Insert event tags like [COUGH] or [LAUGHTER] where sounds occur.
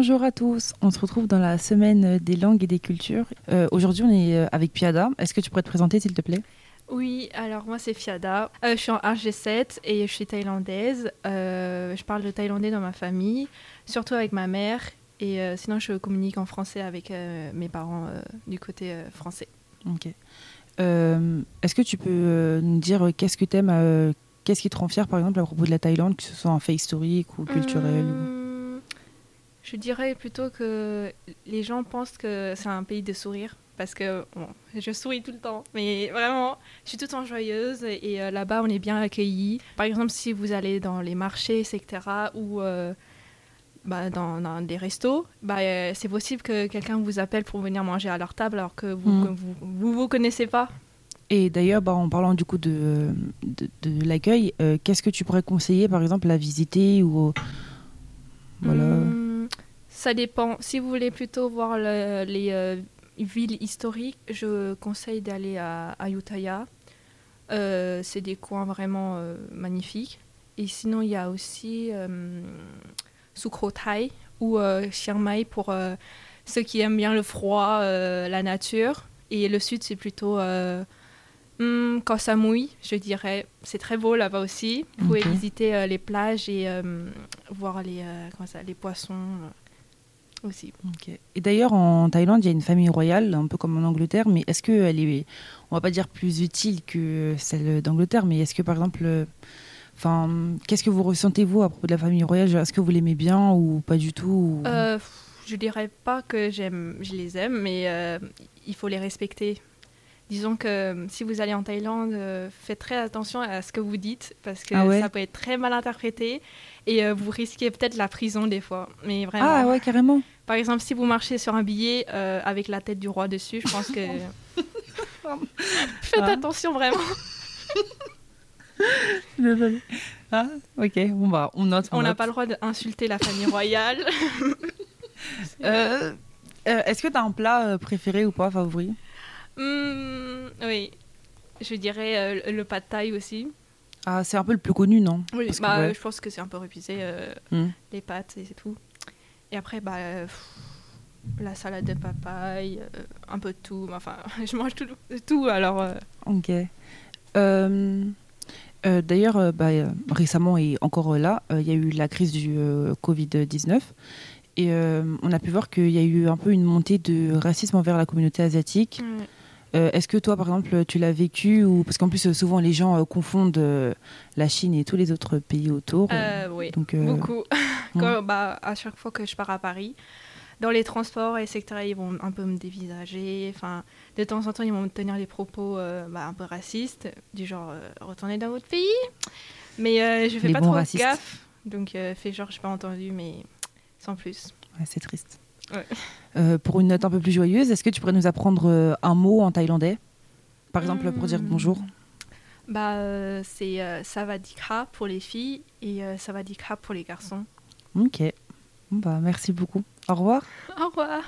Bonjour à tous, on se retrouve dans la semaine des langues et des cultures. Euh, Aujourd'hui, on est euh, avec Piada. Est-ce que tu pourrais te présenter, s'il te plaît? Oui, alors moi c'est Fiada. Euh, je suis en RG7 et je suis thaïlandaise. Euh, je parle le thaïlandais dans ma famille, surtout avec ma mère. Et euh, sinon, je communique en français avec mes parents du côté français. Ok. Est-ce que tu peux nous dire qu'est-ce que t'aimes, qu'est-ce qui te rend fier, par exemple, à propos de la Thaïlande, que ce soit un fait historique ou culturel ou- Je dirais plutôt que les gens pensent que c'est un pays de sourire. Parce que bon, je souris tout le temps, mais vraiment, je suis tout le temps joyeuse et, euh, là-bas, on est bien accueillis. Par exemple, si vous allez dans les marchés, etc., ou euh, bah, dans, dans des restos, bah, euh, c'est possible que quelqu'un vous appelle pour venir manger à leur table alors que vous Mm. que vous, vous, vous connaissez pas. Et d'ailleurs, bah, en parlant du coup de, de, de l'accueil, qu'est-ce que tu pourrais conseiller, par exemple, à visiter ou. Ça dépend. Si vous voulez plutôt voir le- les euh, villes historiques, je conseille d'aller à Ayutthaya. Euh, c'est des coins vraiment euh, magnifiques. Et sinon, il y a aussi Sukhothai ou Chiang Mai pour ceux qui aiment bien le froid, la nature. Et le sud, c'est plutôt hum, Koh Samui, je dirais. C'est très beau là-bas aussi. Vous pouvez visiter euh, les plages et euh, voir les, euh, comment ça, les poissons aussi. Et d'ailleurs, en Thaïlande, il y a une famille royale, un peu comme en Angleterre, mais est-ce qu'elle est, on va pas dire plus utile que celle d'Angleterre, mais est-ce que par exemple, euh, enfin, qu'est-ce que vous ressentez vous à propos de la famille royale? Est-ce que vous l'aimez bien ou pas du tout ou- Euh, je dirais pas que j'aime, je les aime, mais euh, il faut les respecter. Disons que euh, si vous allez en Thaïlande, euh, faites très attention à ce que vous dites parce que Ah ouais ça peut être très mal interprété et euh, vous risquez peut-être la prison des fois. Mais vraiment, Ah ouais, carrément. par exemple, si vous marchez sur un billet euh, avec la tête du roi dessus, je pense que [LAUGHS] faites Ah. attention vraiment. [LAUGHS] Désolée. Ah, ok, bon bah, on note. On n'a pas le droit d'insulter la famille royale. [LAUGHS] Est-ce que tu as un plat préféré ou pas, favori? Hmm, oui, je dirais euh, le pad thai aussi. Ah, c'est un peu le plus connu, non? Oui, Parce que, bah, ouais. je pense que c'est un peu réputé, euh, Hmm. les pâtes et c'est tout. Et après, bah, euh, pff, la salade de papaye, euh, un peu de tout. Enfin, [LAUGHS] je mange tout, tout alors. Ok. Euh, D'ailleurs, euh, bah, euh, récemment et encore là, il y a eu la crise du euh, Covid-19. Et on a pu voir qu'il y a eu un peu une montée de racisme envers la communauté asiatique. Euh, Est-ce que toi, par exemple, tu l'as vécu ou Parce qu'en plus, euh, souvent, les gens euh, confondent euh, la Chine et tous les autres pays autour. oui, Donc, beaucoup. [LAUGHS] Quand, bah, à chaque fois que je pars à Paris, dans les transports, etc., ils vont un peu me dévisager. Enfin, de temps en temps, ils vont me tenir des propos bah, un peu racistes, du genre retournez dans votre pays. Mais je fais Les pas trop racistes. gaffe. Donc, fais genre, je pas entendu, mais sans plus. ouais, c'est triste. Ouais. Euh, pour une note un peu plus joyeuse, est-ce que tu pourrais nous apprendre euh, un mot en thaïlandais Par exemple, pour dire Hmm. bonjour? Bah, euh, c'est euh, savadikra pour les filles et savadikra pour les garçons. Ok. Bah, merci beaucoup. Au revoir. Au revoir